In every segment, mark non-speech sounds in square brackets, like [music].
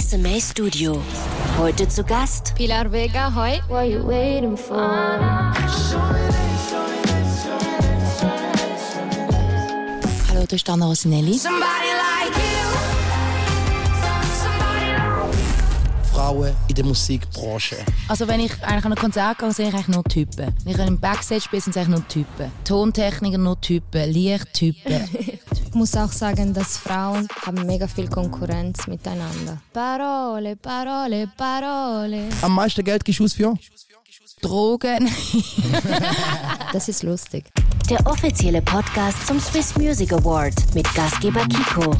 SMA Studio. Heute zu Gast Pilar Vega, hoi. What you waiting for? Hallo, da ist Anna Rosinelli. Frauen in der Musikbranche. Also wenn ich eigentlich an ein Konzert gehe, sehe ich eigentlich nur Typen. Wenn ich im Backstage bin, sind es eigentlich nur Typen. Tontechniker nur Typen, Lichttypen. Ich muss auch sagen, dass Frauen haben mega viel Konkurrenz miteinander. Parole, Parole, Parole. Am meisten Geld gibst du aus für? Drogen. [laughs] Das ist lustig. Der offizielle Podcast zum Swiss Music Award mit Gastgeber Kiko.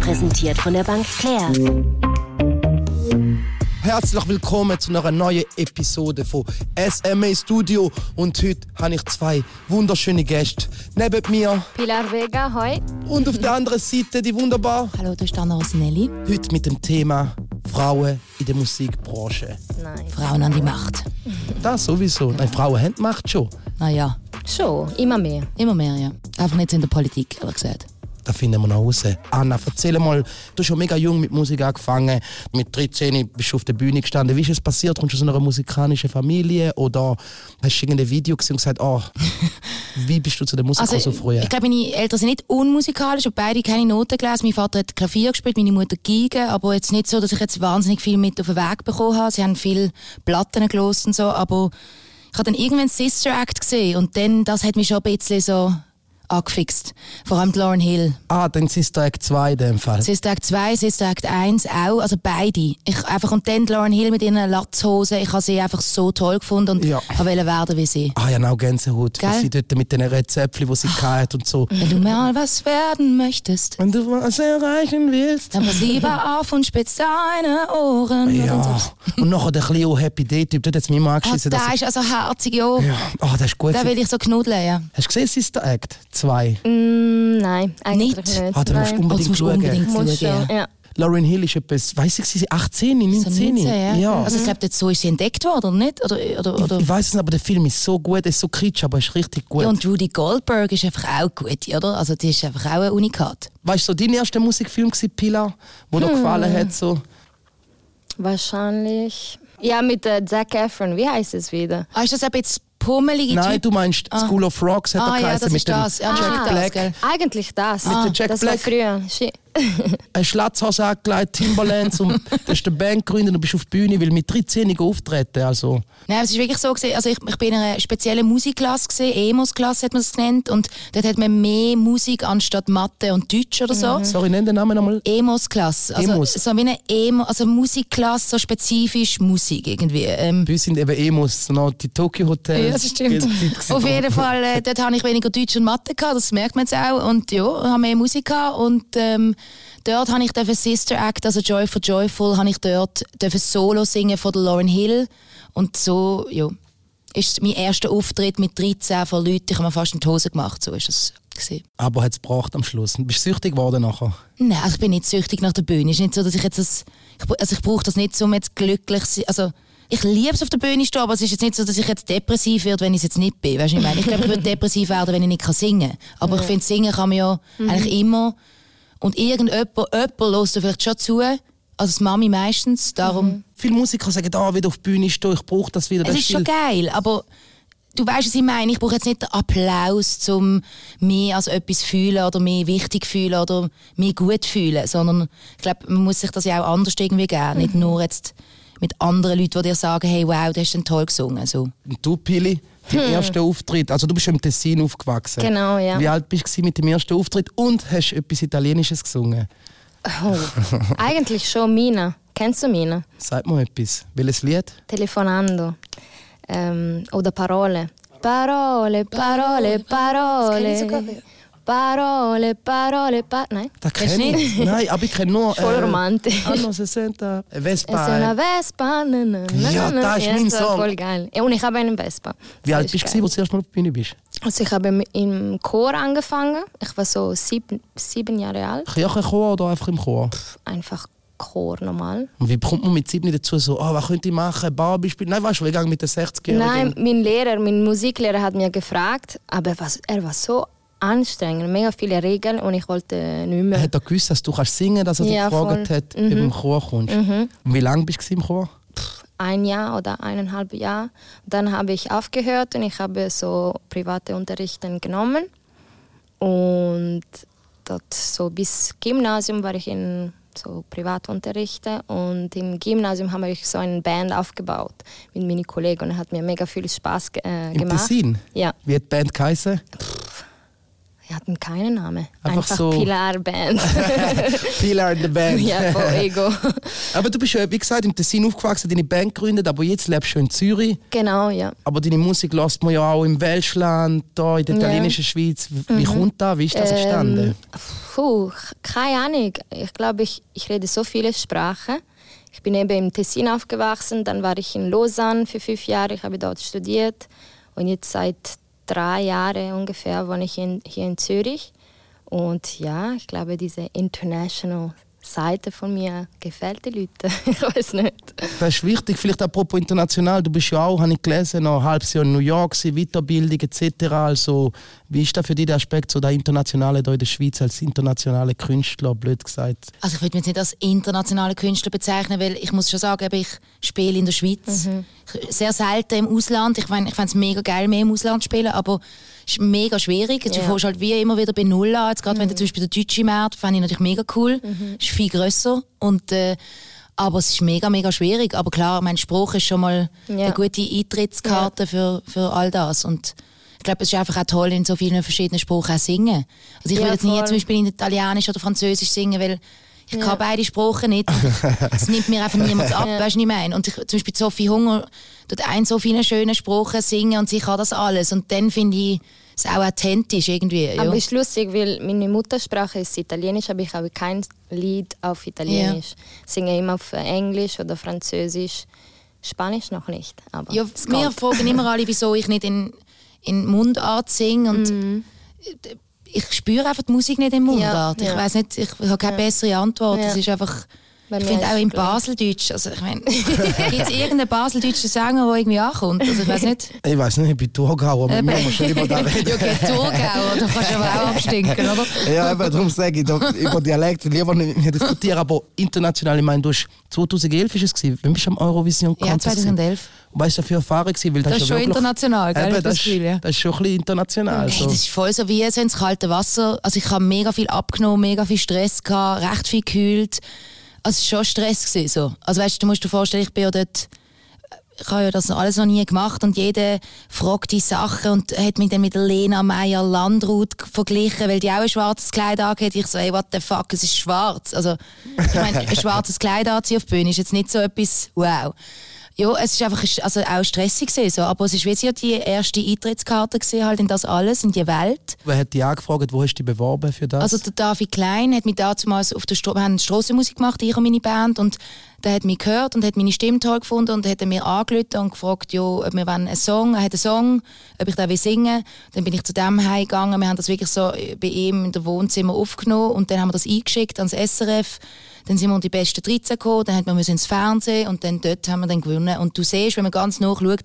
Präsentiert von der Bank Claire. Herzlich willkommen zu einer neuen Episode von SMA Studio. Und heute habe ich zwei wunderschöne Gäste. Neben mir Pilar Vega, hoi. und auf der [laughs] anderen Seite die wunderbar. Hallo, da ist Anna Rosinelli. Heute mit dem Thema Frauen in der Musikbranche. Nein. Frauen an die Macht. Das sowieso. Nein, Frauen haben die Macht schon. Naja, Schon, immer mehr. immer mehr, ja. Einfach nicht in der Politik, ehrlich gesagt. Das finden wir noch raus. Anna, erzähl mal, du hast schon mega jung mit Musik angefangen. Mit 13 bist du auf der Bühne gestanden. Wie ist es passiert? Kommst du aus einer musikalischen Familie? Oder hast du irgendein Video gesehen und gesagt, oh, [laughs] wie bist du zu der Musik so früh? Also, ich glaube, meine Eltern sind nicht unmusikalisch und beide keine Noten gelesen. Mein Vater hat Klavier gespielt, meine Mutter Geige, aber jetzt nicht so, dass ich jetzt wahnsinnig viel mit auf den Weg bekommen habe. Sie haben viel Platten gelost und so, aber ich habe dann irgendwann Sister Act gesehen und dann, das hat mich schon ein bisschen so angefixt. Vor allem Lauren Hill. ah, dann Sister Act 2 in dem Fall. Sister Act 2, Sister Act 1 auch, also beide. Ich einfach, und dann Lauren Hill mit ihren Latzhosen, ich habe sie einfach so toll gefunden und Ja. wollte werden wie sie. Ah ja, genau, Gänsehaut. Gell? sie dort mit den Rezepten, die sie hatte und so. Wenn du mal was werden möchtest, Wenn du was erreichen willst. dann pass lieber auf und spitz deine Ohren. Ja. Und so. Und nachher der Cleo Happy Day-Typ, der hat jetzt mir mal Oh, angeschissen. dass der ist also herzig, ja. ja, ah, das ist gut. Den will ich so knuddeln, ja. Hast du gesehen, Sister Act 2? Mm, nein, eigentlich Nicht? nicht. Ah, dann musst du. Oh, unbedingt musst du schauen. unbedingt Muss schauen. Ja. Lauren Hill ist etwas, weiss ich, sie ist 18, 19? So 19, ja. ja. Also ich glaube, so ist sie entdeckt worden, oder nicht? Oder, oder, oder? Ich weiß es nicht, aber der Film ist so gut, er ist so kitsch, aber er ist richtig gut. Ja, und Judy Goldberg ist einfach auch gut, oder? Also die ist einfach auch ein Unikat. weißt du, so dein erster Musikfilm war Pilar, wo Hm. dir gefallen hat? So. Wahrscheinlich. Ja, mit äh, Zac Efron. Wie heißt es wieder? Ah, ist das ein bisschen pummelige Nein, du meinst School of Rocks, hat er Ah, ja, geheißen, das mit ist dem das. Ja, Jack Jack Black. gell? Eigentlich das. Mit dem Jack das Black? war früher. [laughs] Shit. Eine Schlatzhose angelegt, Timberlands und du hast eine Band gegründet und bist auf die Bühne, weil mit 13 auftreten. Also. Nein, es ist wirklich so gewesen, also ich, ich bin in einer speziellen Musikklasse gesehen, Emos-Klasse hat man es genannt, und dort hat man mehr Musik anstatt Mathe und Deutsch oder so. Sorry, nenn den Namen nochmal. Emos-Klasse, also Emos. so wie eine Emo, also Musikklasse, so spezifisch Musik irgendwie. Ähm, Bei uns sind eben Emos, noch die Tokyo Hotels. Ja, das stimmt. Auf jeden Fall, äh, dort hatte ich weniger Deutsch und Mathe, gehabt, das merkt man jetzt auch. Und ja, habe mehr Musik gehabt. Und ähm, dort habe ich Sister Act, also Joy for Joyful, habe ich dort Solo singen von der Lauren Hill. Und so, ja, ist mein erster Auftritt mit 13 von Leuten. Ich habe mir fast in die Hose gemacht, so ist es. Gewesen. Aber hat es gebracht am Schluss. Bist du süchtig geworden nachher? Nein, also ich bin nicht süchtig nach der Bühne. Es ist nicht so, dass ich jetzt das, also ich brauche das nicht, um jetzt glücklich zu sein. Also ich liebe es auf der Bühne zu stehen, aber es ist jetzt nicht so, dass ich jetzt depressiv werde, wenn ich es jetzt nicht bin. Weißt du, was ich meine? Ich glaube, ich würde [laughs] depressiv werden, wenn ich nicht kann singen kann. Aber ich finde, singen kann man ja eigentlich immer. Und irgendjemand, jemand lässt da vielleicht schon zu. Also das Mami meistens. Darum, Viele Musiker sagen, ah, wieder auf die Bühne stehen, ich brauche das wieder. es Das ist schon geil, aber du weißt, was ich meine. Ich brauche jetzt nicht den Applaus, um mich als etwas zu fühlen oder mich wichtig zu fühlen oder mich gut zu fühlen, sondern ich glaube, man muss sich das ja auch anders irgendwie geben. Nicht nur jetzt mit anderen Leuten, die dir sagen, hey, wow, du hast denn toll gesungen. So. Und du, Pili, dein erster Auftritt, also du bist schon im Tessin aufgewachsen. Genau, ja. Wie alt bist du mit dem ersten Auftritt und hast etwas Italienisches gesungen? Oh. Eigentlich schon Mina. Kennst du Mina? Sag mal etwas. Welches Lied? Telefonando. Ähm, oder Parole. Parole, Parole, Parole. Parole, Parole, pa Nein? Das Kennst du kenn ich. Nein, aber ich kenne nur... [laughs] Voll romantisch. Anno 60, äh, Es ist Vespa. eine Vespa. Na, na, na, Ja, das ist mein das Song. voll geil. Und ich habe einen Vespa. Wie Das alt ist bist du, als du zuerst mal auf der Bühne bist? Also ich habe im- Chor angefangen. Ich war so sieben, sieben Jahre alt. Kirchenchor oder einfach im Chor? Einfach Chor normal. Und wie kommt man mit sieben dazu so, ah, was könnte ich machen, Barbie spielen? Nein, weißt du, ich gehe mit den 60-Jährigen. Nein, mein Lehrer, mein Musiklehrer hat mir gefragt, aber er er war so anstrengend, mega viele Regeln und ich wollte nicht mehr. Hat er gewusst, dass du kannst singen dass er Ja, dich gefragt voll. hat, Mhm. ob du im Chor kommst? Und wie lange bist du im Chor? ein Jahr oder eineinhalb Jahr. Dann habe ich aufgehört und ich habe so private Unterrichten genommen. Und dort so bis Gymnasium war ich in so Privatunterrichte und im Gymnasium haben wir so eine Band aufgebaut mit meinen Kollegen und es hat mir mega viel Spaß äh, Im gemacht. Tessin? Ja, Wie hat die Band geheißen? Wir hatten keinen Namen. Einfach Einfach, so- Pilar Band. [laughs] Pilar in the Band. ja, voll Ego. [laughs] aber du bist ja, wie gesagt, im Tessin aufgewachsen, deine Band gegründet, aber jetzt lebst du in Zürich. genau, ja. Aber deine Musik lässt man ja auch im Welschland, da in der Ja. Mhm. italienischen Schweiz. Wie kommt das? Wie ist das entstanden? Ähm, puh, keine Ahnung. Ich glaube, ich, ich rede so viele Sprachen. Ich bin eben im Tessin aufgewachsen, dann war ich in Lausanne für fünf Jahre, ich habe dort studiert und jetzt seit drei Jahren ungefähr wohne ich in, hier in Zürich. Und ja, ich glaube, diese international Seite von mir gefällt den Leuten. [laughs] ich weiß nicht. Das ist wichtig, vielleicht apropos international. Du bist ja auch, habe ich gelesen, noch ein halbes Jahr in New York, Weiterbildung etc. Also, wie ist da für dich der Aspekt, so der Internationale da in der Schweiz als internationale Künstler, blöd gesagt? Also ich würde mich jetzt nicht als internationale Künstler bezeichnen, weil ich muss schon sagen, ich spiele in der Schweiz. Ich- Sehr selten im Ausland. Ich meine, ich fände es mega geil, mehr im Ausland zu spielen, aber es ist mega schwierig. Du Ja. fängst halt wie immer wieder bei Null an. Jetzt gerade wenn du zum Beispiel der deutsche Markt, fände ich natürlich mega cool. Ist viel grösser und äh, aber es ist mega, mega schwierig. Aber klar, mein Spruch ist schon mal Ja. eine gute Eintrittskarte für, für all das. Und ich glaube, es ist einfach auch toll, in so vielen verschiedenen Sprachen auch singen. Also ich Ja, würde jetzt nie zum Beispiel in Italienisch oder Französisch singen, weil ich kann beide Sprachen nicht. [laughs] Es nimmt mir einfach niemand ab, Ja. weißt du, was ich meine? Und ich, zum Beispiel Sophie Hunger tut ein so viele schöne Sprachen singen und sie kann das alles. Und dann finde ich es auch authentisch irgendwie. Ja. Aber ist lustig, weil meine Muttersprache ist Italienisch, aber ich habe kein Lied auf Italienisch. Ich singe immer auf Englisch oder Französisch. Spanisch noch nicht. Aber Ja, es mir kommt. fragen immer alle, wieso ich nicht in, in Mundart singe. Und Mhm. ich spüre einfach die Musik nicht in Mundart. Ja, ich ja. weiß nicht, ich habe keine bessere Antwort. Ja. Es ist einfach. Ich finde auch im. Baseldeutsch, also ich meine, [laughs] gibt es irgendeinen baseldeutschen Sänger, der irgendwie ankommt? Also ich weiß nicht. Ich weiß nicht, ich bin Thurgau, aber wir müssen über das [laughs] reden. ja, okay, Thurgau, da kannst du aber auch abstinken, oder? Ja, eben, darum sage ich, da, über Dialekt lieber nicht mehr diskutieren, aber international, ich meine, du hast 2011 ist es gewesen, wann bist du am Eurovision Ja, 2011. Weißt du, für Erfahrung gewesen? Weil das, Das ist schon wirklich- international, gell? Eben, das, das ja. das ist schon ein bisschen international. Hey, so. das ist voll so wie so ins kalte Wasser. Also ich habe mega viel abgenommen, mega viel Stress gehabt, recht viel gekühlt. Also es war schon Stress gewesen, so. Also weißt, du musst dir vorstellen, ich bin ja dort ich habe ja das alles noch nie gemacht und jeder fragt die Sachen und hat mich dann mit Lena Meyer Landrut verglichen, weil die auch ein schwarzes Kleid angeht. Ich so, hey, what the fuck, es ist schwarz. Also, ich meine, ein schwarzes Kleid anziehen auf Bühne ist jetzt nicht so etwas, wow. Ja, es ist einfach also auch stressig gewesen, so. aber es ist wie die erste Eintrittskarte gesehen halt in das alles, in die Welt. Wer hat dich angefragt, wo hast du dich beworben für das? Also der David Klein hat mich damals auf der Stro wir haben Strassenmusik gemacht, ich und meine Band und der hat mich gehört und hat meine Stimme toll gefunden und hat mir angerufen und gefragt, ja, ob wir einen Song, er hat einen Song, ob ich den will singen. Dann bin ich zu dem heimgegangen, wir haben das wirklich so bei ihm in der Wohnzimmer aufgenommen und dann haben wir das eingeschickt ans SRF. Dann sind wir unter die besten 13 gekommen, dann hat man ins Fernsehen und dann dort haben wir dann gewonnen. Und du siehst, wenn man ganz nachschaut,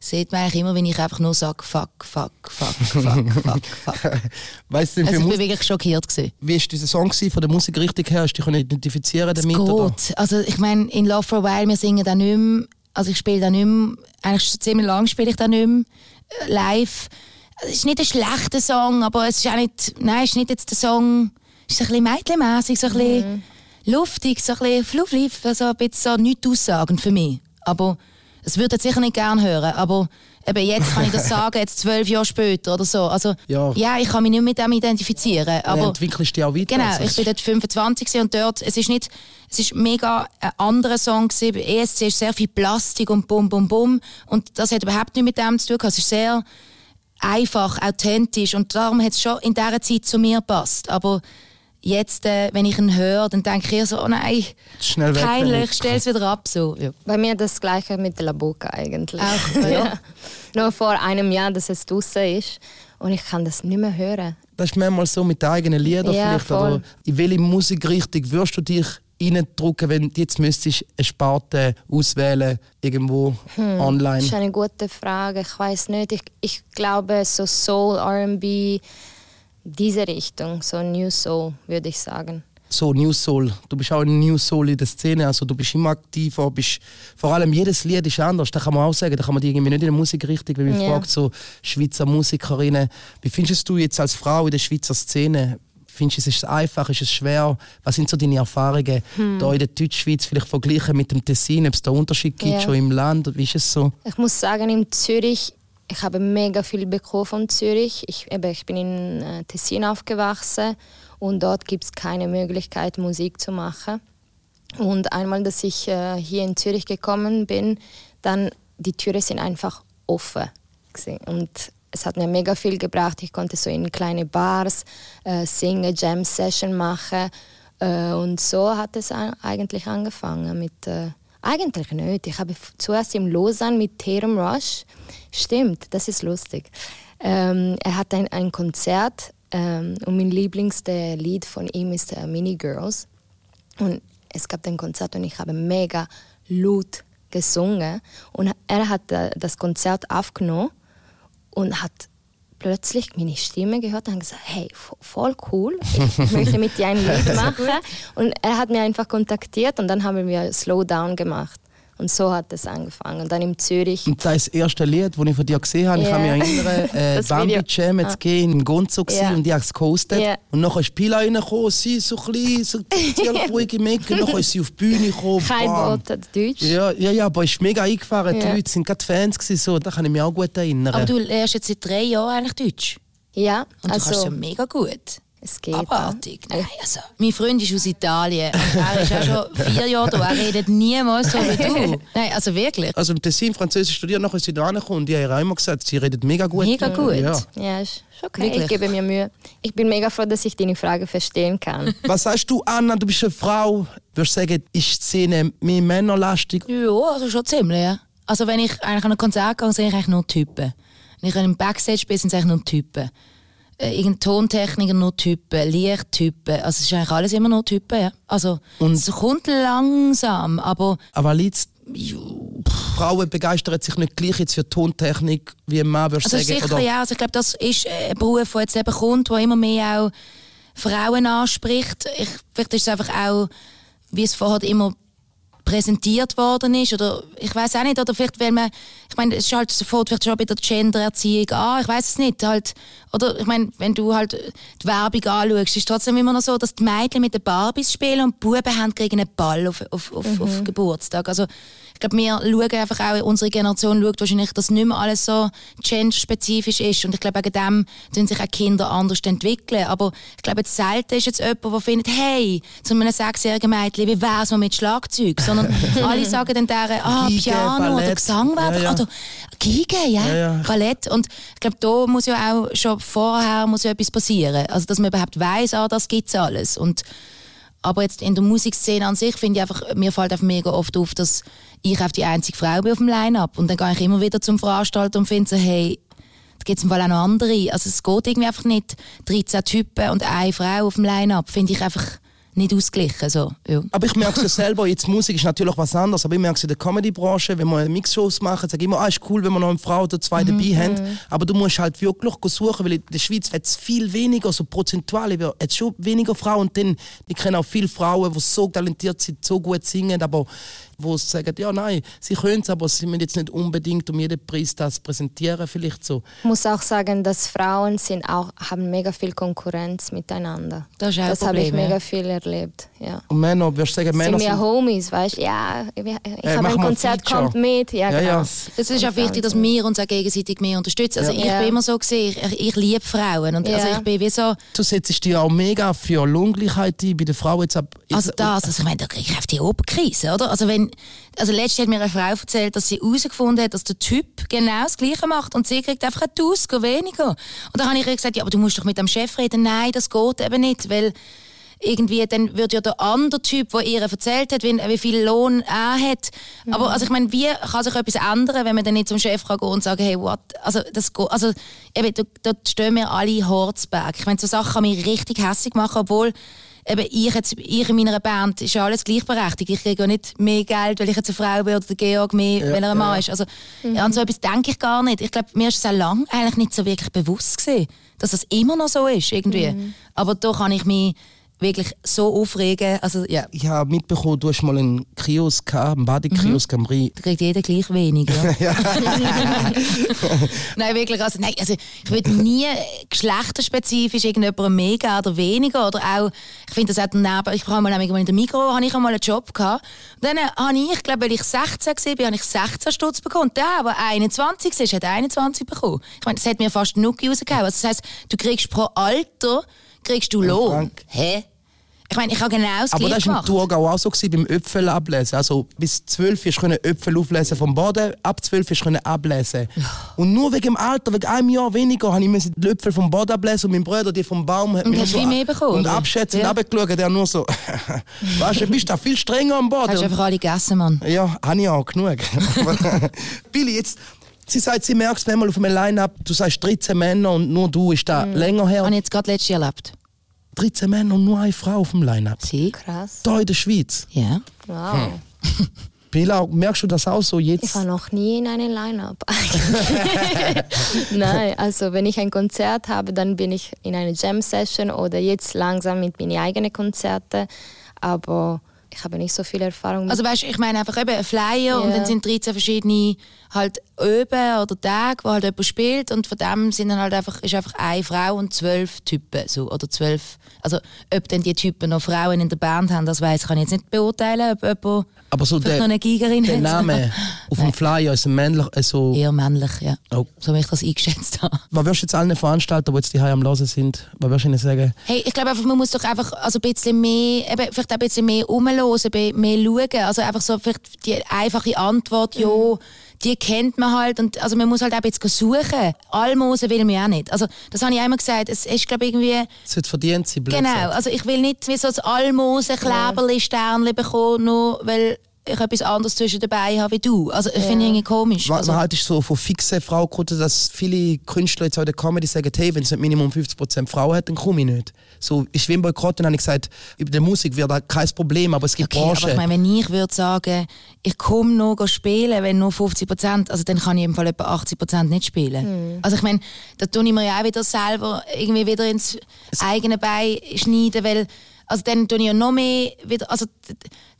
sieht man eigentlich immer, wenn ich einfach nur sage, fuck, fuck, fuck, fuck, fuck, fuck. [laughs] weißt du Also ich Musik, bin wirklich schockiert gewesen. wie war dieser Song gewesen, von der Musikrichtung her? Hast du dich identifizieren damit? Es Oder? geht. Also ich meine, in Love for a While, wir singen da nicht mehr, also ich spiele da nicht mehr, eigentlich schon ziemlich lang spiele ich da nicht mehr äh, live. Es ist nicht ein schlechter Song, aber es ist auch nicht, nein, es ist nicht jetzt der Song, es ist ein bisschen mädchenmässig, so ein bisschen luftig, so ein bisschen fluffig, so ein bisschen so nichts aussagend für mich. Aber es würde sicher nicht gerne hören, aber eben jetzt kann ich das [laughs] sagen, jetzt zwölf Jahre später oder so. Also Ja. ja, ich kann mich nicht mit dem identifizieren, aber entwickelst du dich auch weiter. Genau, Also ich bin dort 25 gewesen und dort, es ist nicht, es ist mega ein anderer Song gewesen. Bei ESC ist sehr viel Plastik und bum bum bum und das hat überhaupt nichts mit dem zu tun. Es ist sehr einfach, authentisch und darum hat es schon in dieser Zeit zu mir gepasst. Aber jetzt, äh, wenn ich ihn höre, dann denke ich eher so, oh nein, Schnell weg, peinlich, stell es wieder ab. So. Ja. Bei mir das gleiche mit La Boca eigentlich. Auch, [laughs] ja. ja. Nur vor einem Jahr, dass es draußen ist und ich kann das nicht mehr hören. Das ist manchmal so mit den eigenen Liedern Ja, vielleicht. voll. Aber in welche Musikrichtung würdest du dich reindrücken, wenn du jetzt müsstest eine Sparte auswählen irgendwo Das online? ist eine gute Frage. Ich weiß nicht. Ich, ich glaube, so Soul, R&B, diese Richtung, so New Soul, würde ich sagen. So, New Soul. Du bist auch ein New Soul in der Szene. Also, du bist immer aktiver. Bist, vor allem jedes Lied ist anders. Da kann man auch sagen, da kann man die irgendwie nicht in der Musikrichtung, wenn man Ja. fragt, so Schweizer Musikerinnen. Wie findest du jetzt als Frau in der Schweizer Szene? Findest du, ist es einfach, ist es schwer? Was sind so deine Erfahrungen Hm. da in der Deutschschweiz, vielleicht vergleichen mit dem Tessin, ob es da Unterschied gibt Ja. schon im Land? Wie ist es so? Ich muss sagen, in Zürich, ich habe mega viel bekommen von Zürich. Ich, eben, ich bin in äh, Tessin aufgewachsen und dort gibt es keine Möglichkeit, Musik zu machen. Und einmal, dass ich äh, hier in Zürich gekommen bin, dann die Türen sind einfach offen. Und es hat mir mega viel gebracht. Ich konnte so in kleine Bars äh, singen, Jam-Session machen. Äh, und so hat es eigentlich angefangen mit... Eigentlich nicht. Ich habe zuerst im Lausanne mit Terem Rush. Stimmt, das ist lustig. Ähm, er hat ein, ein Konzert ähm, und mein Lieblingslied von ihm ist äh, Mini Girls. Und es gab ein Konzert und ich habe mega laut gesungen. Und er hat äh, das Konzert aufgenommen und hat plötzlich meine Stimme gehört und gesagt, hey, vo- voll cool, ich [laughs] möchte mit dir ein Lied [laughs] machen. Und er hat mir einfach kontaktiert und dann haben wir Slow Down gemacht. Und so hat es angefangen. Und dann in Zürich. Und das erste Lied, das ich von dir gesehen habe, ich Ja. kann mich erinnern, [laughs] äh, Bambi Video. Jam jetzt gehen in Gonzo ja. und die haben es gehostet. Ja. Und nachher ist Pila reingekommen, sie so klein, so [laughs] ruhige Mecke, und nachher ist sie auf die Bühne gekommen. Kein. Wort Deutsch. Ja, ja, ja, aber es ist mega eingefahren. Ja. Die Leute sind gerade Fans gewesen, so, da kann ich mich auch gut erinnern. Aber du lernst jetzt seit drei Jahren eigentlich Deutsch. Ja, Und du kannst also ja mega gut. Es geht. Abartig. Nein, also, mein Freund ist aus Italien. Und er ist auch schon [laughs] vier Jahre da. Er redet niemals so wie du. [laughs] Nein, also wirklich. also im Tessin Französisch studiert, nachher ist sie da angekommen und die haben auch immer gesagt, sie redet mega gut. Mega gut. Ja. Ja, ist ist okay. Wirklich? Ich gebe mir Mühe. Ich bin mega froh, dass ich deine Frage verstehen kann. [laughs] Was sagst du, Anna, du bist eine Frau, würdest du sagen, ist die Szene mehr männerlastig? Ja, also schon ziemlich. Ja. Also wenn ich eigentlich an ein Konzert gehe, sehe ich eigentlich nur Typen. Wenn ich im Backstage bin, sind es eigentlich nur Typen. Äh, irgendein Tontechniker nur Typen, Lichttypen. Also es ist eigentlich alles immer nur Typen, ja. Also es kommt langsam, aber Aber liegt Frauen begeistern sich nicht gleich jetzt für Tontechnik wie ein Mann, würdest du Also sagen? sicher, oder? ja. Also ich glaube, das ist ein Beruf, der jetzt eben kommt, der immer mehr auch Frauen anspricht. Ich, vielleicht ist es einfach auch, wie es vorher immer präsentiert worden ist oder ich weiß auch nicht oder vielleicht weil man ich meine es ist halt sofort vielleicht schon bei der Gendererziehung an ich weiß es nicht halt oder ich meine wenn du halt die Werbung anschaust ist trotzdem immer noch so dass die Mädchen mit den Barbies spielen und die Buben haben kriegen einen Ball auf, auf, auf, auf Geburtstag. Also ich glaube wir schauen einfach auch unsere Generation schaut wahrscheinlich dass nicht mehr alles so genderspezifisch ist. Und ich glaube wegen dem tun sich auch Kinder anders entwickeln. Aber ich glaube selten ist jetzt jemand der findet hey zu einem sechsjährigen Mädchen wie wär's mal mit Schlagzeug? [laughs] Sondern alle sagen dann der ah Geige, Piano oder Ballett. Gesang wäre Ja, ja. oder Geige ja, Ja. Ballett. Und ich glaube da muss ja auch schon vorher muss ja etwas passieren. Also dass man überhaupt weiß ah das gibt's alles. Und aber jetzt in der Musikszene an sich finde ich einfach, mir fällt einfach mega oft auf, dass ich auf die einzige Frau bin auf dem Line-Up. Und dann gehe ich immer wieder zum Veranstalter und finde so, hey, da gibt es im Fall auch noch andere. Also es geht irgendwie einfach nicht 13 Typen und eine Frau auf dem Line-Up. Finde ich einfach nicht ausgeglichen. So. Ja. Aber ich merke es ja selber, jetzt Musik ist natürlich was anderes, aber ich merke es in der Comedy-Branche, wenn wir Mixshows machen, sage ich immer, ah, ist cool, wenn wir noch eine Frau oder zwei dabei haben, aber du musst halt wirklich suchen, weil in der Schweiz hat es viel weniger, so prozentual, es schon weniger Frauen und dann, ich kenne auch viele Frauen, die so talentiert sind, so gut singen, aber wo sie sagen, ja nein, sie können es, aber sie müssen jetzt nicht unbedingt um jeden Preis das präsentieren, vielleicht so. Ich muss auch sagen, dass Frauen sind auch, haben mega viel Konkurrenz miteinander. Das ist auch ein das habe ich mega viel erlebt. Ja. Und Männer, würdest du sagen, Männer sind sind... Homies, weißt du? Ja, ich, ich Äh, habe ein Konzert, kommt mit. Ja, Ja, genau. ja. Es ist auch wichtig, dass wir uns auch gegenseitig mehr unterstützen. Also Ja. ich Ja. bin immer so gesehen, ich, ich liebe Frauen und Ja. also ich bin wie so, Du setzt dich auch mega für Lohngleichheit ein, bei den Frauen jetzt ab... Also das, also ich meine, da kriege ich auf die Oberkrise, oder? Also wenn, also letztens hat mir eine Frau erzählt, dass sie herausgefunden hat, dass der Typ genau das Gleiche macht und sie kriegt einfach ein Tausker weniger. Und dann habe ich ihr gesagt, ja, aber du musst doch mit dem Chef reden. Nein, das geht eben nicht, weil irgendwie dann würde ja der andere Typ, der ihr erzählt hat, wie, wie viel Lohn er hat. Aber also ich meine, wie kann sich etwas ändern, wenn man dann nicht zum Chef kann gehen und sagen, hey, what? Also das geht, also eben, da, da stehen mir alle Horzberg. Ich meine, so Sachen kann mich richtig hässlich machen, obwohl eben ich, jetzt, ich in meiner Band ist ja alles gleichberechtigt. Ich kriege ja nicht mehr Geld, weil ich jetzt eine Frau bin oder der Georg mehr, weil er ein Mann ist. Also an so etwas denke ich gar nicht. Ich glaube, mir ist es auch lange eigentlich nicht so wirklich bewusst gewesen, dass es immer noch so ist irgendwie. Aber da kann ich mich wirklich so aufregen. Also ja, Ich habe mitbekommen, du hast mal einen Kiosk gehabt, einen Badekiosk am Rhein. da kriegt jeder gleich wenig. Ja. [laughs] [laughs] nein, wirklich. Also, nein, also ich würde nie geschlechterspezifisch irgendjemandem geben oder weniger. Oder auch, ich finde das auch daneben, ich habe mal in der Mikro habe ich einmal einen Job gehabt. Und dann habe ich, ich glaube, weil ich 16 war, habe ich 16 Stutz bekommen. Der, der 21 ist, hat 21 bekommen. Ich meine, das hat mir fast genug rausgehauen. Also, das heisst, du kriegst pro Alter kriegst du Lohn. Hä? Ich meine, ich habe genau das Aber das war im. Thurgau auch so gewesen, beim Äpfel ablesen. Also bis 12 hast du können Äpfel auflesen vom Boden, ab 12 hast du können ablesen. Und nur wegen dem Alter, wegen einem Jahr weniger, habe ich die Äpfel vom Boden ablesen und mein Bruder die vom Baum hat Und hast viel mehr bekommen, Und abschätzend Ja. runtergeschaut, der nur so, [laughs] weißt du, du bist da viel strenger am Boden. Hast du einfach alle gegessen, Mann. Ja, habe ich auch genug. [laughs] Billy, jetzt, sie sagt, sie merkt es manchmal auf einem Line-Up, du sagst 13 Männer und nur du, ist da länger her. Habe ich jetzt gerade letztes Jahr erlebt. 13 Männer und nur eine Frau auf dem Line-Up. Sie? Krass. Da in der Schweiz. Ja. Wow. [laughs] Billa, merkst du das auch so Ich jetzt? war noch nie in einem Line-Up. [laughs] Nein, also wenn ich ein Konzert habe, dann bin ich in einer Jam-Session oder jetzt langsam mit meinen eigenen Konzerten. Aber ich habe nicht so viel Erfahrung mit Also weißt, ich meine einfach eben ein Flyer und Ja. dann sind 13 verschiedene halt Öben oder Tage, wo halt jemand spielt und von dem sind dann halt einfach, ist einfach eine Frau und zwölf Typen so, oder zwölf, also ob dann die Typen noch Frauen in der Band haben, das weiß kann ich jetzt nicht beurteilen, ob jemand Aber so der, noch eine Gigerin der hat. Name [laughs] auf dem Flyer ist ein männlich, also, Eher männlich, ja. Oh. So wie ich das eingeschätzt habe. was wirst du jetzt allen Veranstaltern, die jetzt die am Hören sind, was wirst du ihnen sagen? Hey, ich glaube einfach, man muss doch einfach also ein bisschen mehr, eben, vielleicht auch ein bisschen mehr rumhören, be- mehr schauen. Also einfach so vielleicht die einfache Antwort, ja, die kennt man halt. Und also man muss halt auch bisschen suchen. Almosen will man ja auch nicht. Also das habe ich einmal gesagt, es ist glaube irgendwie, Es wird verdient sein, genau, also ich will nicht wie so ein Almosen-Kleberli, Sternli bekommen, nur weil ich etwas anderes zwischen dabei habe wie du. Also ich finde ich irgendwie komisch. Was Also, man halt ist so von fixen Frauenquoten, dass viele Künstler jetzt auch in der Comedy sagen, hey, wenn es nicht Minimum 50% Frauen hat, dann komme ich nicht. So, in Schwimmboykott habe ich gesagt, über die Musik wird halt kein Problem, aber es gibt Okay, aber Branchen. ich meine, wenn ich würde sagen, ich komme noch spielen, wenn nur 50 Prozent, also dann kann ich im Fall etwa 80 Prozent nicht spielen. Also ich meine, da tue ich mir ja auch wieder selber irgendwie wieder ins eigene Bein schneiden, weil also dann tue ich ja noch mehr wieder, also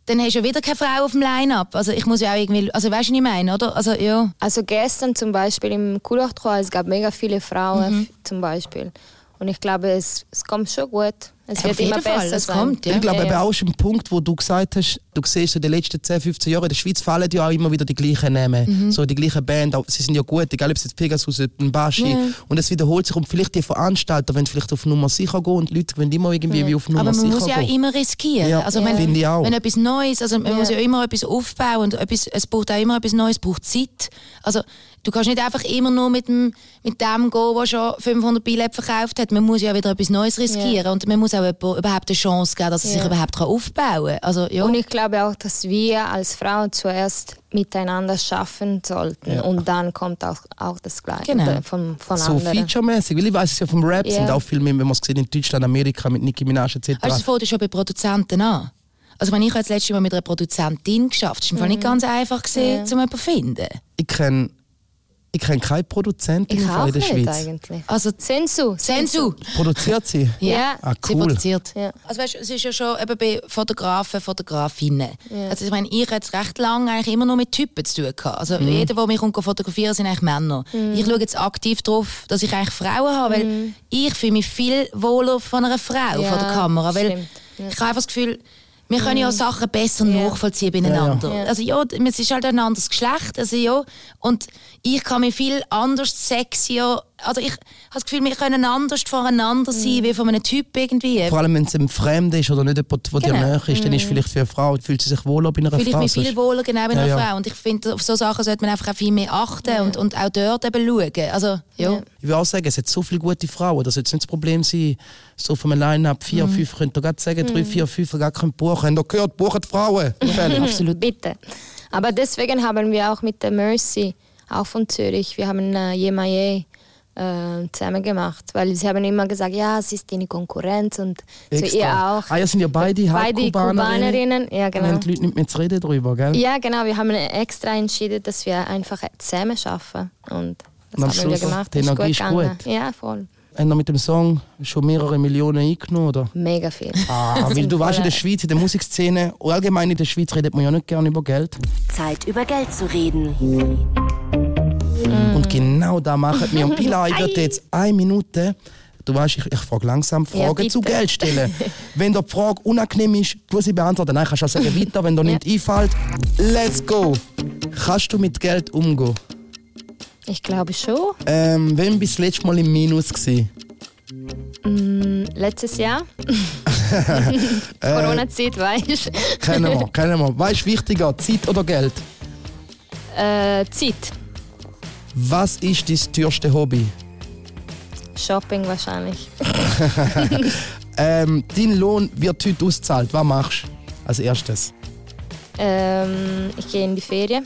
dann hast du ja wieder keine Frau auf dem Line-Up. Also ich muss ja auch irgendwie, also weißt du, was ich meine, oder? Also ja. Also gestern zum Beispiel im Couleur es gab mega viele Frauen Mhm. zum Beispiel. Und ich glaube, es, es kommt schon gut. Es Auf wird jeden immer Fall, besser es sein. kommt, ja. Ich glaube, Ja, ja. auch ist ein Punkt, wo du gesagt hast, du siehst in den letzten 10, 15 Jahren in der Schweiz fallen ja auch immer wieder die gleichen Namen. Mhm. So die gleichen Band, sie sind ja gut, egal ob es jetzt Pegasus oder ein Baschi. Ja. Und es wiederholt sich und vielleicht die Veranstalter wollen vielleicht auf Nummer sicher gehen und die Leute wollen immer irgendwie wie auf Nummer Aber man sicher muss ja auch gehen. immer riskieren. Ja, also ja. wenn, ich auch. wenn etwas Neues, also man Ja. muss ja immer etwas aufbauen und etwas, es braucht auch immer etwas Neues, es braucht Zeit. Also du kannst nicht einfach immer nur mit dem, mit dem gehen, der schon 500 Billette verkauft hat. Man muss ja wieder etwas Neues riskieren und man muss auch jemand- überhaupt eine Chance geben, dass er sich Ja. überhaupt kann aufbauen kann. Also, ja. Und ich glaube auch, dass wir als Frauen zuerst miteinander schaffen sollten und dann kommt auch, auch das Gleiche Genau. von, von So anderen. featuremäßig, weil ich weiß es ja vom Rap Ja. sind auch Filme, wenn man es sieht in Deutschland, Amerika mit Nicki Minaj etc. Also das fängt ja schon bei Produzenten an. Also wenn ich habe das letzte Mal mit einer Produzentin geschafft, das war im Fall nicht ganz einfach gewesen, Ja. um jemanden zu finden. ich kenne ich kenn keine Produzentin ich auch in der nicht Schweiz. eigentlich. Also Sensu. Sensu. Produziert sie? [laughs] Ja. Ah, Sie cool. produziert. Ja. Also weißt, es ist ja schon eben bei Fotografen, Fotografinnen. Also ich meine, ich habe jetzt recht lange eigentlich immer nur mit Typen zu tun gehabt. Also Mhm. jeder, der mich kommt fotografieren, sind eigentlich Männer. Ich schaue jetzt aktiv darauf, dass ich eigentlich Frauen habe, weil ich fühle mich viel wohler von einer Frau Ja, vor der Kamera, weil stimmt. Ja. ich habe einfach das Gefühl, wir können ja Sachen besser Ja. nachvollziehen beieinander. Ja. Also ja, es ist halt ein anderes Geschlecht, also ja. Und ich kann mich viel anders sexier, also ich habe das Gefühl, wir können anders voreinander sein, wie von einem Typ irgendwie. Vor allem, wenn es ein Fremder ist oder nicht jemand, der dir Genau. näher ist, dann ist vielleicht für eine Frau, fühlt sie sich wohler bei einer fühle ich Frau. mich viel wohler genau bei Ja, einer ja. Frau. Und ich finde, auf so Sachen sollte man einfach auch viel mehr achten und, und auch dort eben schauen. Also, ja. Ja. Ich würde auch sagen, es hat so viele gute Frauen. Das sollte nicht das Problem sein, so von einem Line-Up 4, Mhm. 5, könnt ihr gerade sagen, 3, 4, 5, gar kein Buch. Habt ihr gehört, buchen die Frauen. [laughs] Absolut. Bitte. Aber deswegen haben wir auch mit der Mercy, auch von Zürich, wir haben äh, Jemaye äh, zusammen gemacht, weil sie haben immer gesagt, ja, sie ist deine Konkurrenz und so ihr auch. Ah, ihr sind ja beide Beide Kubanerinnen. Kubanerinnen, ja genau. haben die Leute nicht mehr zu reden darüber, gell? Ja genau, wir haben extra entschieden, dass wir einfach zusammen schaffen und das Und haben wir Schluss, gemacht. die Das Energie ist gegangen. gut. Ja, voll. Haben mit dem Song schon mehrere Millionen eingenommen, oder? Mega viel. Ah, weil du weißt, in der Schweiz, in der Musikszene, und allgemein in der Schweiz redet man ja nicht gerne über Geld. Zeit über Geld zu reden. Und genau da machen wir. Und Pila, ich würde jetzt eine Minute, du weißt, ich, ich frage langsam, Ja, Fragen bitte. zu Geld stellen. [laughs] wenn dir die Frage unangenehm ist, du sie beantworten. Nein, kannst du auch sagen weiter, wenn dir Ja. nicht einfällt. Let's go. Kannst du mit Geld umgehen? Ich glaube schon. Ähm, wann bist du das letzte Mal im Minus gewesen? Letztes Jahr. [laughs] [laughs] Äh. Corona-Zeit, weißt du. Kennen wir, kennen wir. Was ist wichtiger, Zeit oder Geld? Äh, Zeit. Was ist dein teuerste Hobby? Shopping wahrscheinlich. [laughs] Ähm, dein Lohn wird heute ausgezahlt. Was machst du als erstes? Ähm, ich gehe in die Ferien.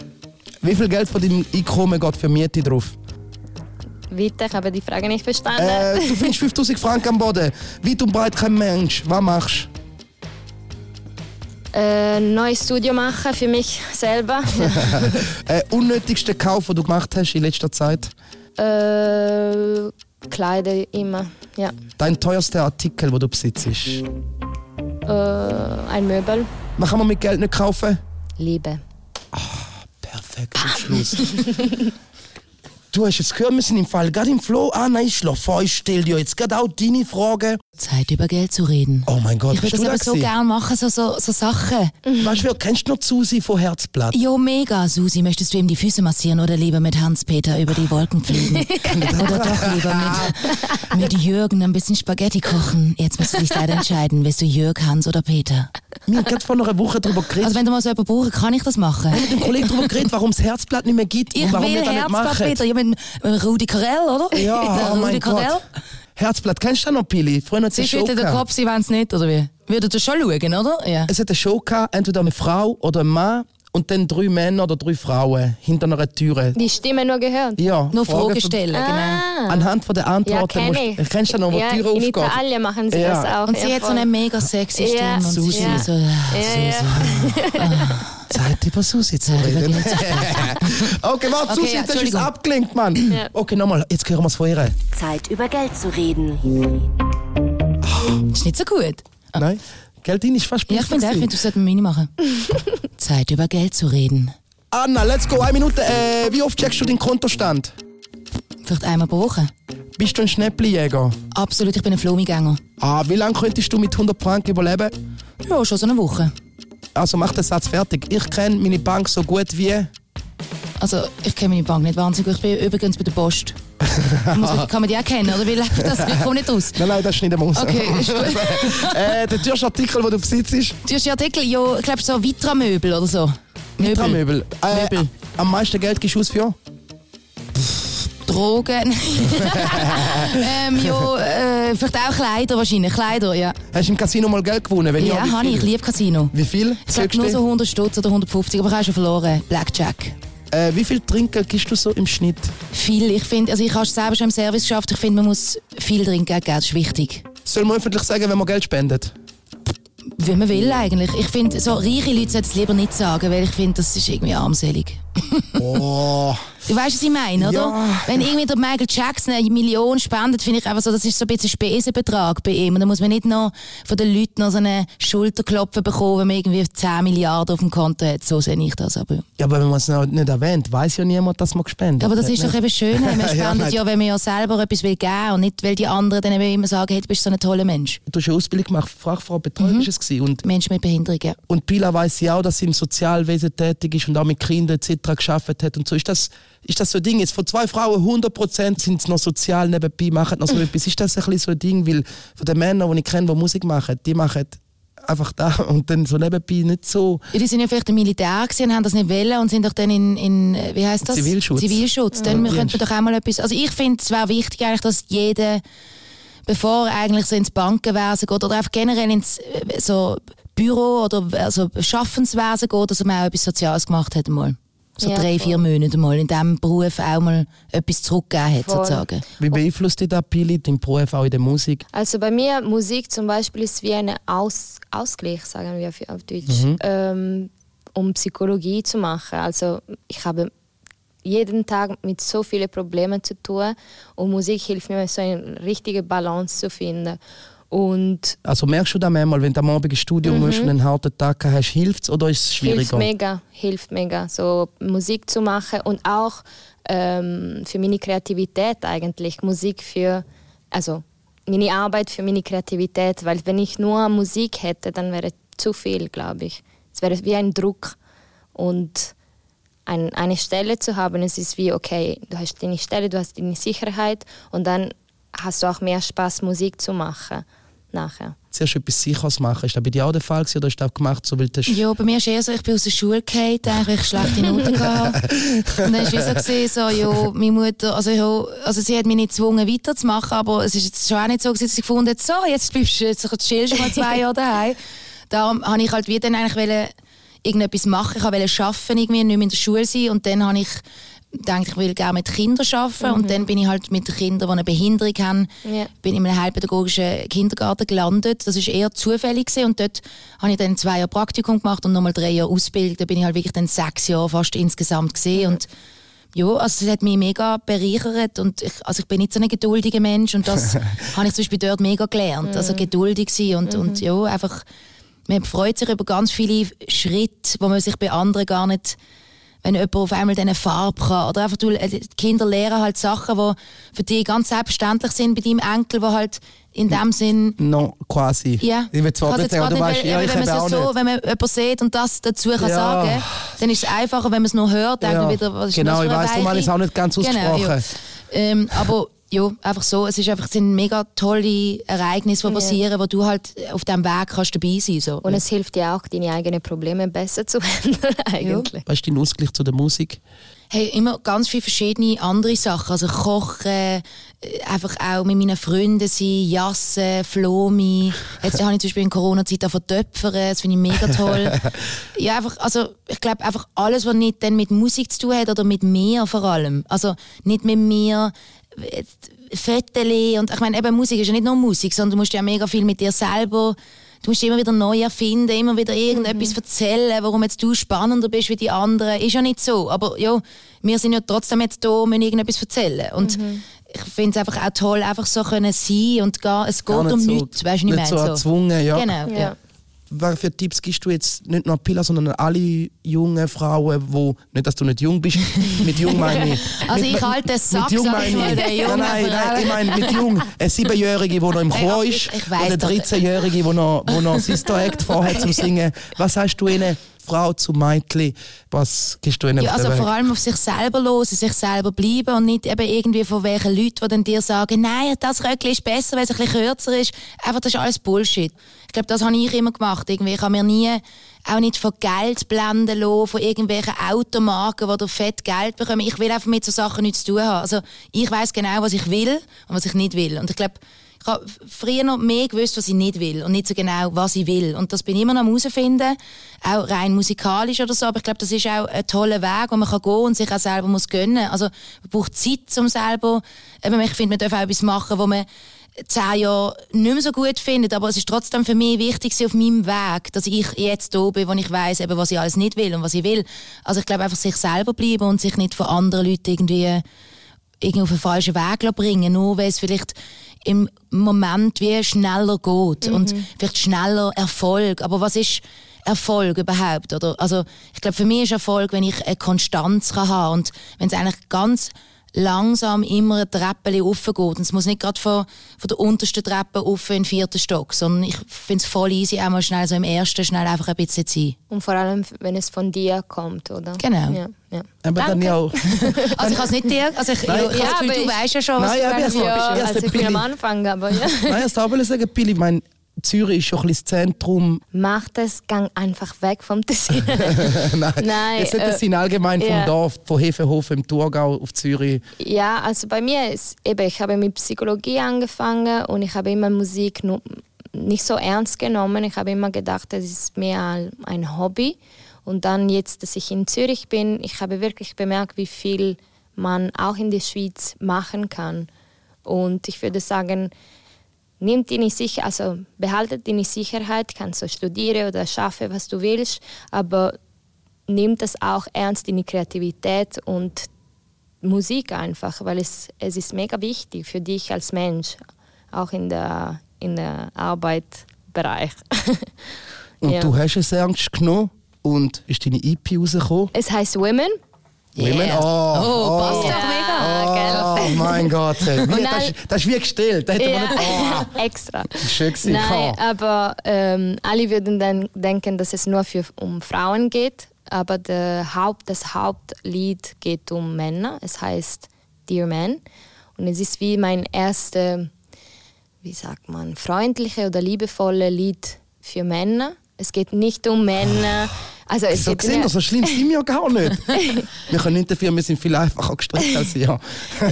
Wie viel Geld von deinem Einkommen geht für Miete drauf? Weiter, ich habe die Frage nicht verstanden. Äh, du findest [laughs] 5000 Franken am Boden. Weit und breit kein Mensch. Was machst Äh, neues Studio machen für mich selber. [laughs] Äh, unnötigste Kauf, den du gemacht hast in letzter Zeit? äh, Kleider immer. Ja. Dein teuerster Artikel, den du besitzt? Äh, ein Möbel. Was kann man mit Geld nicht kaufen? Liebe. Perfekt, Schluss. [laughs] du hast jetzt gehört, wir sind im Fall gerade im Flow. Ah, nein, ich schlaf vor, ich stell dir jetzt gerade auch deine Frage. Zeit über Geld zu reden. Oh mein Gott, ich würde das da aber so gerne machen, so, so, so Sachen. Weißt du, kennst du noch Susi von Herzblatt? Jo, mega, Susi. Möchtest du ihm die Füße massieren oder lieber mit Hans-Peter über die Wolken fliegen? [laughs] oder doch lieber mit, mit Jürgen ein bisschen Spaghetti kochen? Jetzt musst du dich leider entscheiden. Willst du Jürg, Hans oder Peter? Wir haben gerade vor einer Woche darüber geredet. Also wenn du mal so jemanden brauchen, kann ich das machen. mit dem Kollegen darüber geredet, warum es Herzblatt nicht mehr gibt Ich und warum will wir das nicht Herzblatt, machen. Peter. Ja, mit, mit Rudi Carell, oder? Ja, Der oh mein Rudi Carell. Gott. Herzblatt, kennst du noch, Pili? Früher hat es eine Sie Show gehabt. Kopf, sie wollen es nicht, oder wie? Würdet ihr schon schauen, oder? Ja. Es hat eine Show gehabt, entweder eine Frau oder ein Mann und dann drei Männer oder drei Frauen hinter einer Türe. Die Stimme nur gehört. Ja, Nur Fragen Fragen für- stellen, genau. Ah. Anhand von der Ja, Antworten kenne musst ich. kennst du noch, wo ja, die Tür in aufgeht? Italien machen sie Ja. das auch. Und sie ja, hat so voll. eine mega sexy Stimme. Ja, und Susi. ist so, Ja, Susi. Zeit über Susi zu reden. Geld zu okay, warte, Okay, Susi, ja, jetzt ist abgelenkt, Mann. Ja. Okay, nochmal, jetzt hören wir es von ihr. Zeit über Geld zu reden. Ist nicht so gut. Nein? Geldin ist fast Ja, ich finde auch, ich finde, das sollten wir meine machen. [laughs] Zeit über Geld zu reden. Anna, let's go, eine Minute. Äh, wie oft checkst du deinen Kontostand? Vielleicht einmal pro Woche. Bist du ein Schnäpplijäger? Absolut, ich bin ein Flumigänger. Ah, wie lange könntest du mit 100 Franken überleben? Ja, schon so eine Woche. Also mach den Satz fertig. Ich kenne meine Bank so gut wie... Also, ich kenne meine Bank nicht wahnsinnig gut. Ich bin übrigens bei der Post. Muss [laughs] kann man die auch kennen, oder wie läuft das? Ich komme nicht raus. Nein, nein, das ist nicht der Maus. Okay, [laughs] ist gut. äh, der teuerste Artikel, den du besitzt, die Artikel, ja, ich glaube so Vitra-Möbel oder so. Möbel. Äh, Möbel. Am meisten Geld gibst du aus für? Drogen. [laughs] ähm, ja, äh, vielleicht auch Kleider wahrscheinlich. Kleider, ja. Hast du im Casino mal Geld gewonnen? Wenn Ja, wie habe ich. Ich liebe Casino. Wie viel? Ich Sagst nur so 100 Stutz oder 150, aber ich habe schon verloren. Blackjack. Äh, wie viel Trinkgeld gibst du so im Schnitt? Viel. Ich finde, also ich habe es selber schon im Service geschafft. Ich finde, man muss viel Trinkgeld geben. Das ist wichtig. Soll man öffentlich sagen, wenn man Geld spendet? Wie man will eigentlich. Ich finde, so reiche Leute sollten es lieber nicht sagen, weil ich finde, das ist irgendwie armselig. Oh. Du weißt, was ich meine, oder? Ja. Wenn irgendwie der Michael Jackson eine Million spendet, finde ich einfach so, das ist so ein bisschen Spesenbetrag bei ihm. Und da muss man nicht noch von den Leuten noch so einen Schulterklopfen bekommen, wenn man irgendwie 10 Milliarden auf dem Konto hat. So sehe ich das. Aber, Ja, aber wenn man es noch nicht erwähnt, weiß ja niemand, dass man gespendet aber das hat, ist doch ne? eben schön. [laughs] Man Ja, spendet nein. ja, wenn man ja selber etwas will geben und nicht, weil die anderen dann eben immer sagen, hey, du bist so ein toller Mensch. Du hast eine Ausbildung gemacht, Fachfrau Betreuung Mhm. ist es. Und, Mensch mit Behinderung, ja. und Pila weiss ja auch, dass sie im Sozialwesen tätig ist und auch mit Kindern etc. geschafft hat und so. Ist das, ist das so ein Ding? Jetzt von zwei Frauen 100% sind es noch sozial nebenbei, machen noch so [laughs] etwas. Ist das ein bisschen so ein Ding? Weil von den Männern, die ich kenne, die Musik machen, die machen einfach da [laughs] und dann so nebenbei nicht so. Ja, die sind ja vielleicht im Militär gewesen und haben das nicht wollen und sind doch dann in, in wie heißt das? Zivilschutz. Zivilschutz. Dann Ja. könnte man doch auch mal etwas, also ich finde, es wäre wichtig eigentlich, dass jeder, bevor er eigentlich so ins Bankenwesen geht oder einfach generell ins äh, so Büro oder also Schaffenswesen geht, dass man auch etwas Soziales gemacht hat mal. So Ja, drei, vier Monate mal in diesem Beruf auch mal etwas zurückgegeben hat, Voll. sozusagen. Wie beeinflusst dich das, Pili, dein Beruf auch in der Musik? Also bei mir Musik zum Beispiel ist wie ein Aus Ausgleich, sagen wir auf auf Deutsch, ähm, um Psychologie zu machen. Also ich habe jeden Tag mit so vielen Problemen zu tun und Musik hilft mir, so eine richtige Balance zu finden. Und Also merkst du das manchmal, wenn du am Abend ins Studio musst und einen harten Tag hast, hilft es oder ist es hilft schwieriger? mega, hilft mega, so Musik zu machen und auch ähm, für meine Kreativität eigentlich Musik für, also meine Arbeit für meine Kreativität, weil wenn ich nur Musik hätte, dann wäre zu viel, glaube ich. Es wäre wie ein Druck und ein, eine Stelle zu haben, es ist wie okay, du hast deine Stelle, du hast deine Sicherheit und dann hast du auch mehr Spaß Musik zu machen nachher. Zuerst etwas Sicheres machen. Ist das bei dir auch der Fall gewesen, oder hast du das gemacht, so weil du Ja, bei mir ist eher so, ich bin aus der Schule gefallen, eigentlich ich schlechte Noten gehabt. [laughs] Und dann war es so, gewesen, so, ja, meine Mutter, also, ja, also sie hat mich nicht gezwungen weiterzumachen, aber es ist jetzt schon auch nicht so, gewesen, dass sie gefunden hat, so, jetzt bleibst du, jetzt chillst du mal zwei Jahre daheim. Darum habe ich halt wie dann eigentlich wollen, irgendetwas machen, ich wollte arbeiten, irgendwie, nicht mehr in der Schule sein und dann habe ich gedacht, ich will gerne mit Kindern arbeiten und dann bin ich halt mit Kindern, die eine Behinderung haben, Ja. bin in einem heilpädagogischen Kindergarten gelandet. Das ist eher zufällig gewesen. und dort habe ich dann zwei Jahre Praktikum gemacht und nochmal drei Jahre Ausbildung. Da bin ich halt wirklich dann sechs Jahre fast insgesamt gesehen und ja, also es hat mich mega bereichert und ich, also ich bin nicht so ein geduldiger Mensch und das [laughs] habe ich zum Beispiel dort mega gelernt. Also geduldig sein und, und ja, einfach, man freut sich über ganz viele Schritte, wo man sich bei anderen gar nicht wenn jemand auf einmal diese Farbe kann. Oder einfach, du, äh, die Kinder lernen halt Sachen, die für dich ganz selbstverständlich sind bei deinem Enkel, die halt in dem Sinn No, quasi. ja. Ich will zwar nicht sagen, du weißt, ja, wenn, man so, nicht. wenn man jemanden sieht und das dazu kann Ja. sagen dann ist es einfacher, wenn man es nur hört, man wieder, was ist Genau, ich darum habe ich es auch nicht ganz Genau, ja. ausgesprochen. Ähm, aber ja, einfach so, es ist einfach, es sind mega tolle Ereignisse, die passieren, wo du halt auf diesem Weg kannst dabei sein so. Und es hilft dir auch, deine eigenen Probleme besser zu [laughs] handeln eigentlich. Was ist dein Ausgleich zu der Musik? Hey, immer ganz viele verschiedene andere Sachen. Also kochen, äh, einfach auch mit meinen Freunden sein, jassen, Flomi. Jetzt habe ich zum Beispiel in Corona-Zeit auch töpfern, das finde ich mega toll. [laughs] ja, einfach, also ich glaube einfach alles, was nicht dann mit Musik zu tun hat oder mit mir vor allem. Also nicht mit mir, Fotos und ich meine, eben Musik ist ja nicht nur Musik, sondern du musst ja mega viel mit dir selber Du musst immer wieder neu erfinden, immer wieder irgendetwas erzählen, warum jetzt du spannender bist wie die anderen. Ist ja nicht so. Aber ja, wir sind ja trotzdem jetzt da und müssen irgendetwas erzählen. Und ich finde es einfach auch toll, einfach so können sein und gehen. Es geht Gar nicht um so- nichts, weißt du, nicht ich so erzwungen, ja. Genau, ja. Ja. Was für Tipps gibst du jetzt nicht nur an Pilla, sondern an alle jungen Frauen, wo nicht, dass du nicht jung bist, [laughs] mit jung meine ich. Also mit, ich halte den Sack, mit jung sag ich meine mal, der jungen nein, nein, nein, ich meine mit jung. Eine Siebenjährige, die noch im Chor ist, ich- ich oder eine doch. 13-Jährige, die noch, wo noch Sister Act vorhat zum Singen. Was sagst du ihnen, Frau zu Mädchen, was gibst du ihnen Ja, also den vor allem auf sich selber los, sich selber bleiben und nicht eben irgendwie von welchen Leuten, die dann dir sagen, nein, das Röckli ist besser, weil es ein bisschen kürzer ist. Einfach, das ist alles Bullshit. Ich glaube, das habe ich immer gemacht. Irgendwie, ich habe mir nie auch nicht von Geld blenden lassen, von irgendwelchen Automarken, die fett Geld bekommen. Ich will einfach mit so Sachen nichts zu tun haben. Also ich weiß genau, was ich will und was ich nicht will. Und ich glaube, ich habe früher noch mehr gewusst, was ich nicht will und nicht so genau, was ich will. Und das bin ich immer noch am herausfinden, auch rein musikalisch oder so. Aber ich glaube, das ist auch ein toller Weg, wo man kann gehen und sich auch selber muss gönnen. Also man braucht Zeit, um selber, ich finde, man darf auch etwas machen, wo man zehn Jahre nicht mehr so gut findet, aber es ist trotzdem für mich wichtig auf meinem Weg, dass ich jetzt da bin, wo ich weiß, eben, was ich alles nicht will und was ich will. Also ich glaube einfach sich selber bleiben und sich nicht von anderen Leuten irgendwie irgendwie auf den falschen Weg bringen, nur weil es vielleicht im Moment wie schneller geht und vielleicht schneller Erfolg. Aber was ist Erfolg überhaupt? Oder? Also ich glaube, für mich ist Erfolg, wenn ich eine Konstanz kann haben und wenn es eigentlich ganz langsam immer eine Treppe aufgeht. Und es muss nicht gerade von, von der untersten Treppe auf in den vierten Stock, sondern ich finde es voll easy, auch mal schnell so im ersten schnell einfach ein bisschen zu sein. Und vor allem, wenn es von dir kommt, oder? Genau. Ja, ja. Aber dann Danke. ja auch. [laughs] Also ich [laughs] kann es nicht dir, also ich, Nein, ich, ja, habe Gefühl, du ich- weißt ja schon, was Nein, du ja, aber willst. ja, Ja, erst also ich bin am. Anfang, aber ja. Nein, ich wollte sagen, Pili, ich meine, Zürich ist schon ein bisschen das Zentrum. Mach das, gang einfach weg vom [laughs] Tessin. Nein, Nein, jetzt nicht äh, das sind allgemein vom ja. Dorf, von Hefenhofen im Thurgau auf Zürich. ja, also bei mir ist eben, ich habe mit Psychologie angefangen und ich habe immer Musik nicht so ernst genommen. Ich habe immer gedacht, das ist mehr ein Hobby. Und dann jetzt, dass ich in Zürich bin, ich habe wirklich bemerkt, wie viel man auch in der Schweiz machen kann. Und ich würde sagen, nimmt deine Sicherheit, also behaltet deine Sicherheit, kannst du studieren oder schaffen, was du willst, aber nimm das auch ernst, deine Kreativität und Musik einfach, weil es, es ist mega wichtig für dich als Mensch, auch in der, in der Arbeitsbereich. [laughs] Und Ja. du hast es ernst genommen und ist deine EP rausgekommen? Es heißt Women. Women? Yeah. Oh, Oh, passt oh. doch mega. Oh mein Gott, hey. [laughs] wie, das, das ist wie gestellt. Das hätte man nicht. Ja, Oh, [laughs] extra. schön gewesen. Nein, Oh. aber ähm, alle würden dann denken, dass es nur für, um Frauen geht. Aber Haupt, das Hauptlied geht um Männer. Es heißt Dear Man. Und es ist wie mein erstes, wie sagt man, freundliche oder liebevolle Lied für Männer. Es geht nicht um Männer. [laughs] Also es So geht gesehen, nicht- so schlimm sind wir ja gar nicht. [laughs] wir können nicht dafür, wir sind viel einfacher gestrickt als ihr.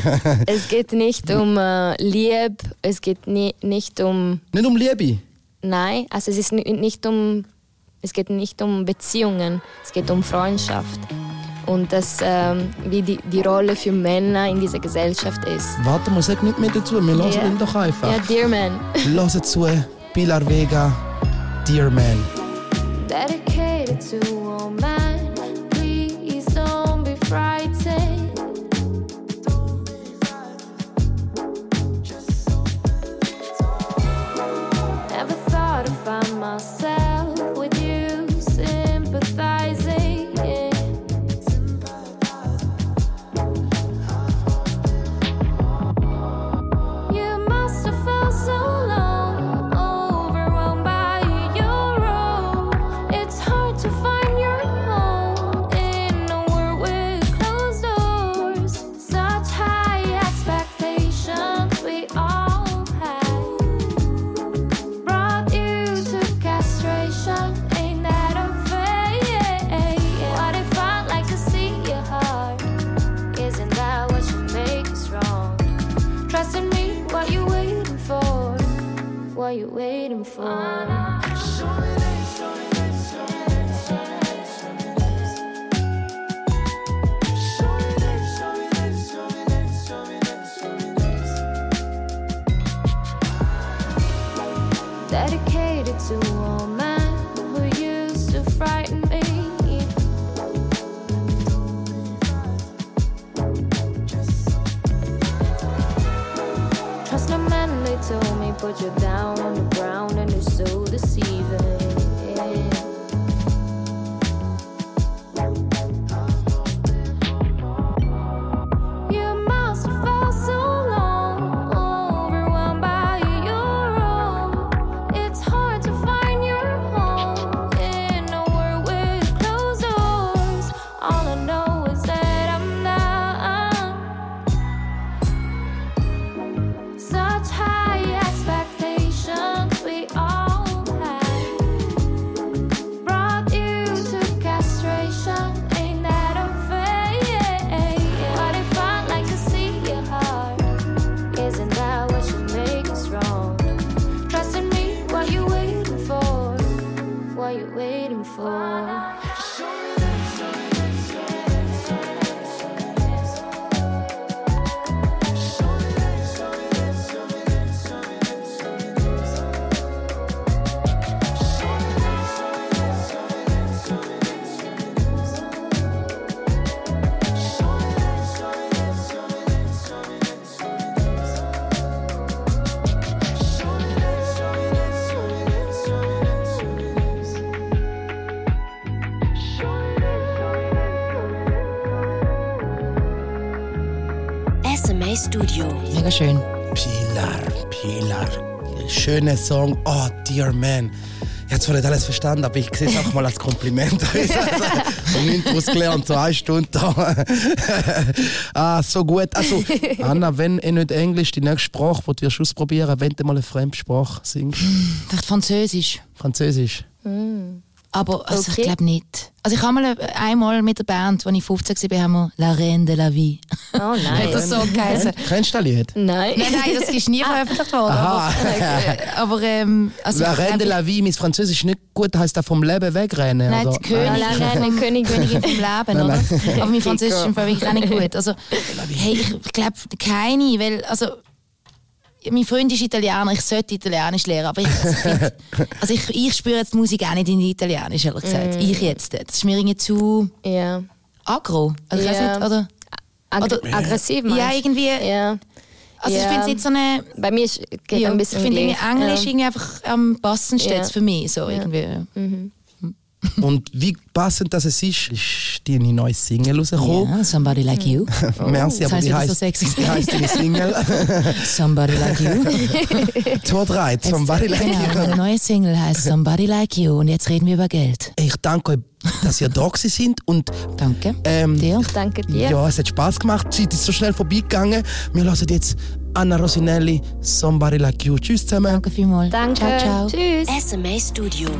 [laughs] es geht nicht um äh, Liebe, es geht ni nicht um Nicht um Liebe. Nein, also es ist ni- nicht um, es geht nicht um Beziehungen, es geht um Freundschaft und das, ähm, wie die, die Rolle für Männer in dieser Gesellschaft ist. Warte mal, sag nicht mehr dazu. Wir hören Ja. ihn doch einfach. Ja, Dear Man. Hören zu. Pilar Vega, Dear Man. Dedicated to What you waiting for? Dedicated to all put you down on the ground, and it's so deceiving. Schöner Song. Oh, Dear Man. Ich habe zwar nicht alles verstanden, aber ich sehe es auch mal als Kompliment. Und Intros gelernt, so eine Stunde da. [laughs] ah, so gut. Also, Anna, wenn eh nicht Englisch, die nächste Sprache, die du ausprobieren, wenn du mal eine Fremdsprache singst. Vielleicht Französisch. Französisch. Aber also, Okay. ich glaube nicht. Also ich habe mal äh, einmal mit der Band, als ich 15 war, haben wir «La Reine de la Vie». Oh [laughs] Hat nein. das so geheißen? Kennst du das Lied? Nein. Nein, nein, das ist nie veröffentlicht worden. Aha. Aber, aber ähm, also La ich Reine de la Vie, mein Französisch nicht gut, heisst das vom Leben wegrennen? Nein, oder? die Königin, Nein, nein, nein, Königin, vom Leben, oder? Aber mein Französisch ist im Fall wirklich auch nicht gut. Also, hey, ich, ich glaube keine, weil, also, mein Freund ist Italiener, ich sollte Italienisch lernen, aber ich, also ich, find, also ich, ich spüre jetzt die Musik auch nicht in Italienisch, ehrlich gesagt. Mm. Ich jetzt. Das ist mir irgendwie zu Ja. aggro. Also, ich Ja. weiß nicht, oder? Ag Oder- aggressiv Ja, meinst du? irgendwie. Ja. Also ich Ja. finde es nicht so eine... Bei mir ist, geht Ja, ein ich bisschen finde irgendwie gleich. Englisch Ja. irgendwie einfach am passendsten Ja. jetzt für mich. So, irgendwie. [laughs] Und wie passend das es ist, ist deine neue Single rausgekommen. Ja, somebody like you. [laughs] Merci, Das aber wie wieder so wie heisst deine Single? [laughs] Somebody like you. 2, 3, Somebody Like Genau, You. meine neue Single heißt Somebody Like You und jetzt reden wir über Geld. Ich danke euch, dass ihr da sind und Danke. ähm, Dir? Danke dir. ja, es hat Spaß gemacht. Die Zeit ist so schnell vorbeigegangen. Wir hören jetzt Anna Rosinelli, Somebody Like You. Tschüss zusammen. Danke vielmals. Danke. Ciao, ciao. Tschüss. SMA Studio.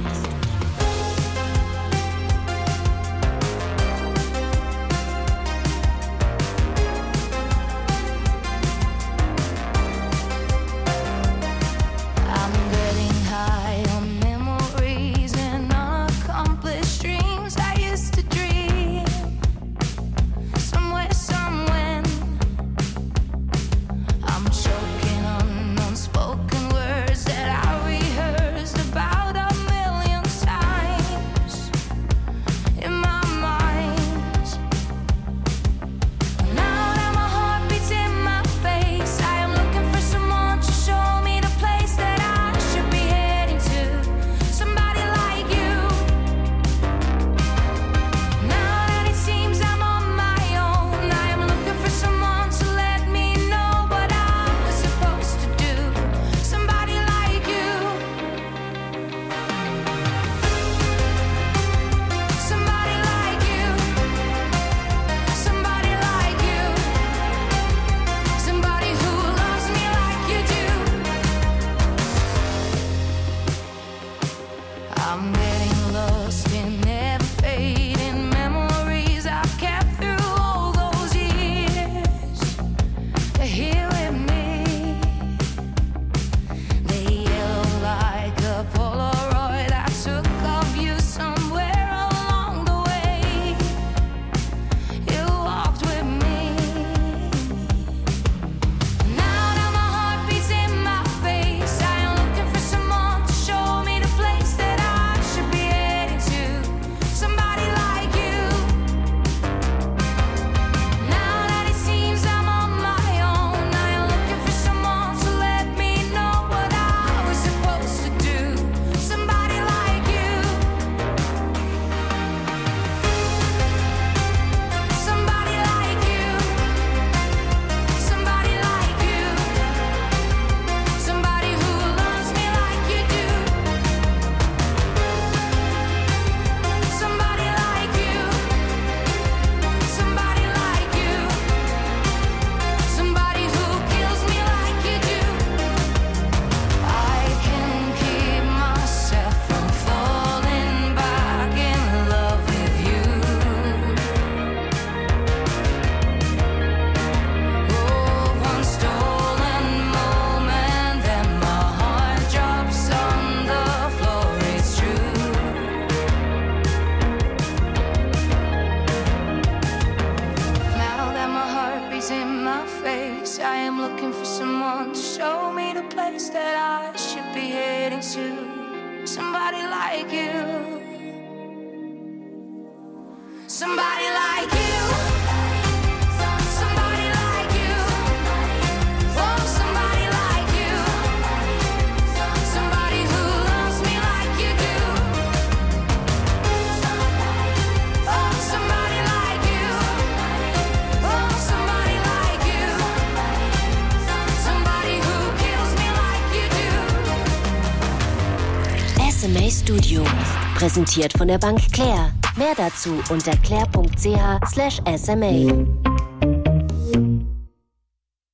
Präsentiert von der Bank Claire. Mehr dazu unter claire.ch/sma.